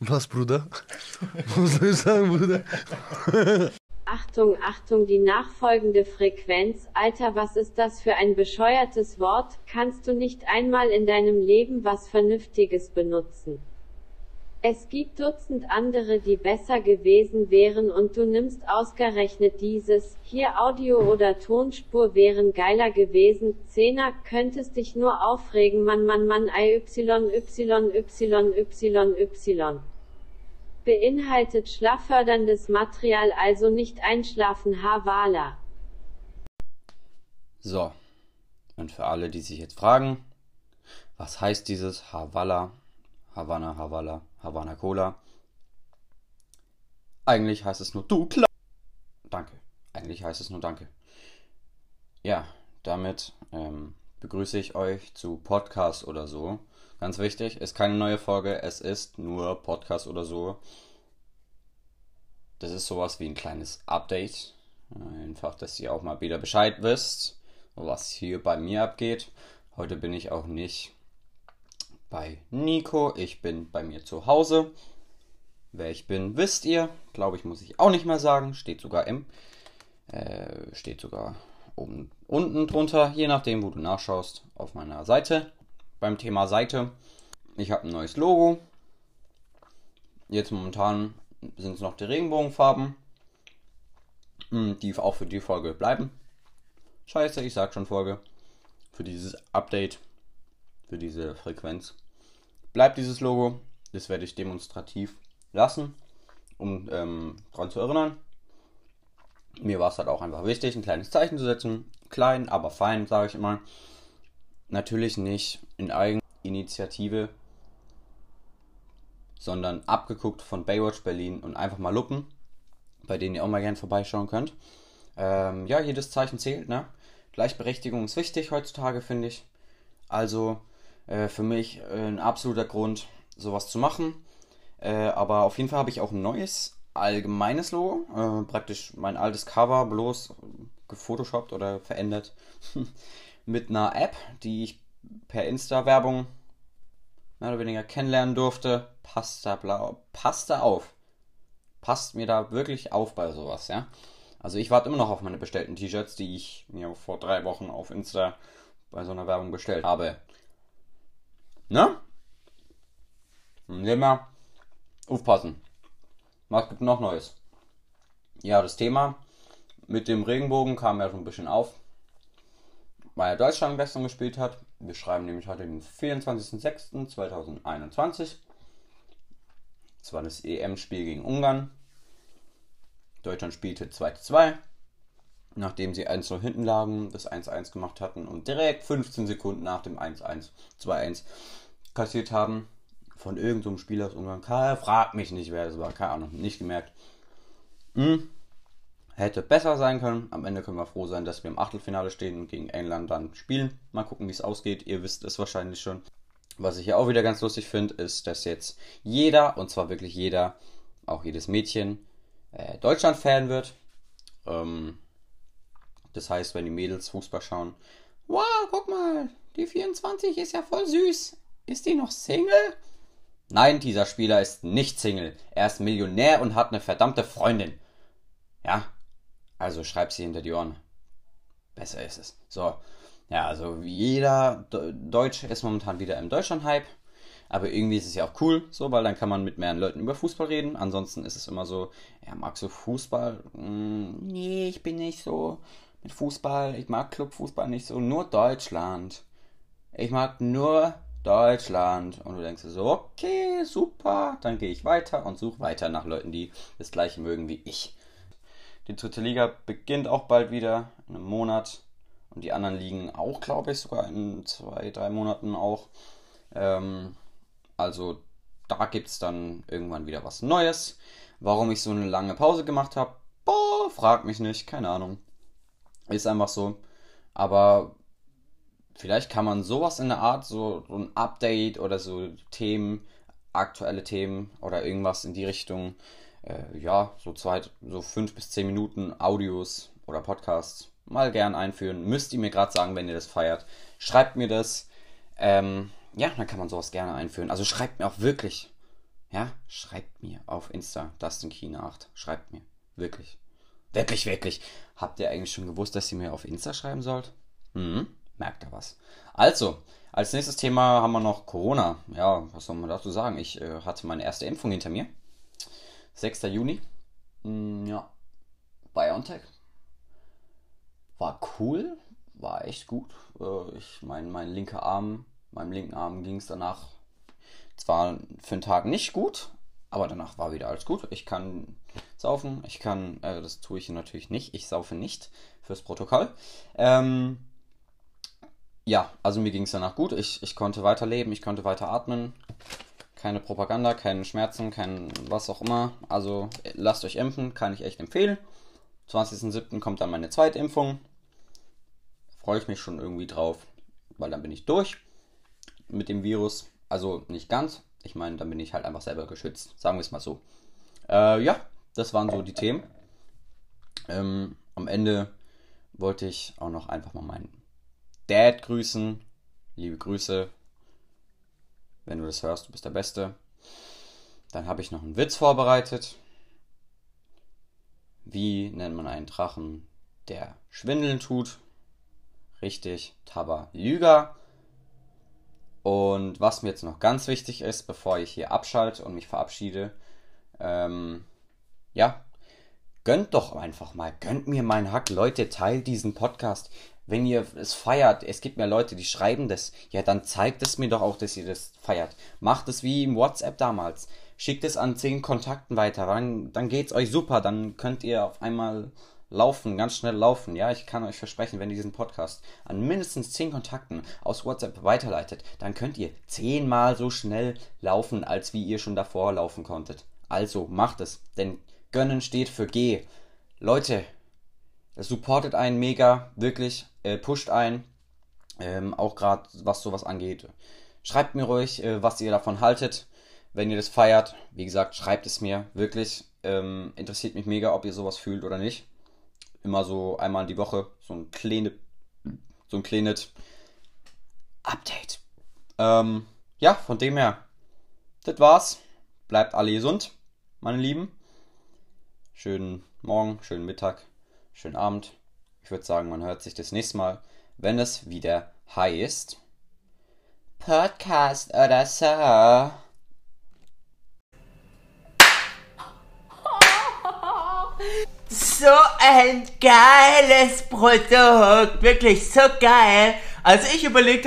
Was, Bruder? Was soll ich sagen, Bruder? Achtung, Achtung, die nachfolgende Frequenz. Alter, was ist das für ein bescheuertes Wort? Kannst du nicht einmal in deinem Leben was Vernünftiges benutzen? Es gibt Dutzend andere, die besser gewesen wären und du nimmst ausgerechnet dieses, hier Audio oder Tonspur wären geiler gewesen, Zehner, könntest dich nur aufregen, Mann, Mann, Mann, Y, Y, Y, Y, Y. Beinhaltet schlafförderndes Material, also nicht einschlafen, Havala. So. Und für alle, die sich jetzt fragen, was heißt dieses Havala? Havana, Havala, Havana Cola. Eigentlich heißt es nur du klar. Danke. Eigentlich heißt es nur Danke. Ja, damit ähm, begrüße ich euch zu Podcast oder so. Ganz wichtig, ist keine neue Folge, es ist nur Podcast oder so. Das ist sowas wie ein kleines Update. Einfach, dass ihr auch mal wieder Bescheid wisst, was hier bei mir abgeht. Heute bin ich auch nicht bei Nico. Ich bin bei mir zu Hause. Wer ich bin, wisst ihr. Glaube ich, muss ich auch nicht mehr sagen. Steht sogar im. Äh, steht sogar oben unten drunter, je nachdem, wo du nachschaust, auf meiner Seite. Beim Thema Seite. Ich habe ein neues Logo. Jetzt momentan sind es noch die Regenbogenfarben. Hm, die auch für die Folge bleiben. Scheiße, ich sag schon Folge. Für dieses Update für diese Frequenz. Bleibt dieses Logo, das werde ich demonstrativ lassen, um ähm, daran zu erinnern. Mir war es halt auch einfach wichtig, ein kleines Zeichen zu setzen. Klein, aber fein, sage ich immer. Natürlich nicht in Eigeninitiative, sondern abgeguckt von Baywatch Berlin und einfach mal lupen, bei denen ihr auch mal gerne vorbeischauen könnt. Ähm, ja, jedes Zeichen zählt, ne? Gleichberechtigung ist wichtig heutzutage, finde ich. Also äh, für mich äh, ein absoluter Grund, sowas zu machen. Äh, aber auf jeden Fall habe ich auch ein neues allgemeines Logo. Äh, praktisch mein altes Cover bloß gefotoshoppt oder verändert mit einer App, die ich per Insta-Werbung mehr oder weniger kennenlernen durfte. Passt da, blau, passt da auf. Passt mir da wirklich auf bei sowas, ja. Also ich warte immer noch auf meine bestellten T-Shirts, die ich mir vor drei Wochen auf Insta bei so einer Werbung bestellt habe. Ne? Nehmen aufpassen. Was gibt noch Neues? Ja, das Thema mit dem Regenbogen kam ja schon ein bisschen auf, weil Deutschland gestern gespielt hat. Wir schreiben nämlich heute den 24.06.2021. Das war das EM-Spiel gegen Ungarn. Deutschland spielte 2-2, nachdem sie 1-0 hinten lagen, das 1-1 gemacht hatten und direkt 15 Sekunden nach dem 1-1, 2-1 kassiert haben von irgendeinem so Spieler aus Ungarn. Frag mich nicht, wer das war. Keine Ahnung, nicht gemerkt. Hm. Hätte besser sein können. Am Ende können wir froh sein, dass wir im Achtelfinale stehen und gegen England dann spielen. Mal gucken, wie es ausgeht. Ihr wisst es wahrscheinlich schon. Was ich ja auch wieder ganz lustig finde, ist, dass jetzt jeder, und zwar wirklich jeder, auch jedes Mädchen, äh, Deutschland-Fan wird. Ähm, das heißt, wenn die Mädels Fußball schauen, wow, guck mal, die 24 ist ja voll süß. Ist die noch Single? Nein, dieser Spieler ist nicht Single. Er ist Millionär und hat eine verdammte Freundin. Ja, also schreib sie hinter die Ohren. Besser ist es. So, ja, also jeder Deutsche ist momentan wieder im Deutschland-Hype. Aber irgendwie ist es ja auch cool, so, weil dann kann man mit mehreren Leuten über Fußball reden. Ansonsten ist es immer so, ja, magst du Fußball? Hm, nee, ich bin nicht so Fußball. Ich mag Clubfußball nicht so. Nur Deutschland. Ich mag nur Deutschland. Und du denkst so, okay, super, dann gehe ich weiter und suche weiter nach Leuten, die das gleiche mögen wie ich. Die dritte Liga beginnt auch bald wieder, in einem Monat. Und die anderen liegen auch, glaube ich, sogar in zwei, drei Monaten auch. Ähm, also da gibt es dann irgendwann wieder was Neues. Warum ich so eine lange Pause gemacht habe, boah, frag mich nicht, keine Ahnung. Ist einfach so. Aber vielleicht kann man sowas in der Art, so, ein Update oder so Themen, aktuelle Themen oder irgendwas in die Richtung, äh, ja, so zwei, so fünf bis zehn Minuten Audios oder Podcasts mal gern einführen. Müsst ihr mir gerade sagen, wenn ihr das feiert. Schreibt mir das. Ähm, ja, dann kann man sowas gerne einführen. Also schreibt mir auch wirklich. ja, schreibt mir auf Insta, Dustin Kina 8. Schreibt mir. Wirklich. Wirklich, wirklich. Habt ihr eigentlich schon gewusst, dass ihr mir auf Insta schreiben sollt? Hm, merkt ihr was. Also, als nächstes Thema haben wir noch Corona. Ja, was soll man dazu sagen? Ich äh, hatte meine erste Impfung hinter mir. 6. Juni. Hm, ja. BioNTech. War cool. War echt gut. Äh, ich mein, mein linker Arm, meinem linken Arm ging es danach zwar für einen Tag nicht gut, aber danach war wieder alles gut. Ich kann saufen, ich kann, äh, das tue ich natürlich nicht, ich saufe nicht fürs Protokoll. Ähm, ja, also mir ging es danach gut. Ich, ich konnte weiterleben, ich konnte weiter atmen. Keine Propaganda, keine Schmerzen, kein was auch immer. Also lasst euch impfen, kann ich echt empfehlen. 20.07. kommt dann meine zweite Impfung. Freue ich mich schon irgendwie drauf, weil dann bin ich durch mit dem Virus. Also nicht ganz. Ich meine, dann bin ich halt einfach selber geschützt. Sagen wir es mal so. Äh, ja, das waren so die Themen. Ähm, am Ende wollte ich auch noch einfach mal meinen Dad grüßen. Liebe Grüße. Wenn du das hörst, du bist der Beste. Dann habe ich noch einen Witz vorbereitet. Wie nennt man einen Drachen, der Schwindeln tut? Richtig, Tabalüger. Und was mir jetzt noch ganz wichtig ist, bevor ich hier abschalte und mich verabschiede, ähm, ja, gönnt doch einfach mal, gönnt mir meinen Hack, Leute, teilt diesen Podcast. Wenn ihr es feiert, es gibt mir Leute, die schreiben das, ja, dann zeigt es mir doch auch, dass ihr das feiert. Macht es wie im WhatsApp damals. Schickt es an zehn Kontakten weiter, dann, dann geht's euch super, dann könnt ihr auf einmal laufen, ganz schnell laufen. Ja, ich kann euch versprechen, wenn ihr diesen Podcast an mindestens 10 Kontakten aus WhatsApp weiterleitet, dann könnt ihr zehnmal so schnell laufen, als wie ihr schon davor laufen konntet. Also macht es, denn gönnen steht für G. Leute, supportet einen mega, wirklich, äh, pusht ein, ähm, auch gerade was sowas angeht. Schreibt mir ruhig, äh, was ihr davon haltet, wenn ihr das feiert. Wie gesagt, schreibt es mir, wirklich. Ähm, interessiert mich mega, ob ihr sowas fühlt oder nicht immer so einmal die Woche so ein kleines, so ein kleines Update. Ähm, ja, von dem her, das war's. Bleibt alle gesund, meine Lieben. Schönen Morgen, schönen Mittag, schönen Abend. Ich würde sagen, man hört sich das nächste Mal, wenn es wieder heißt. Podcast oder so. So ein geiles Produkt. Wirklich so geil. Als ich überlegt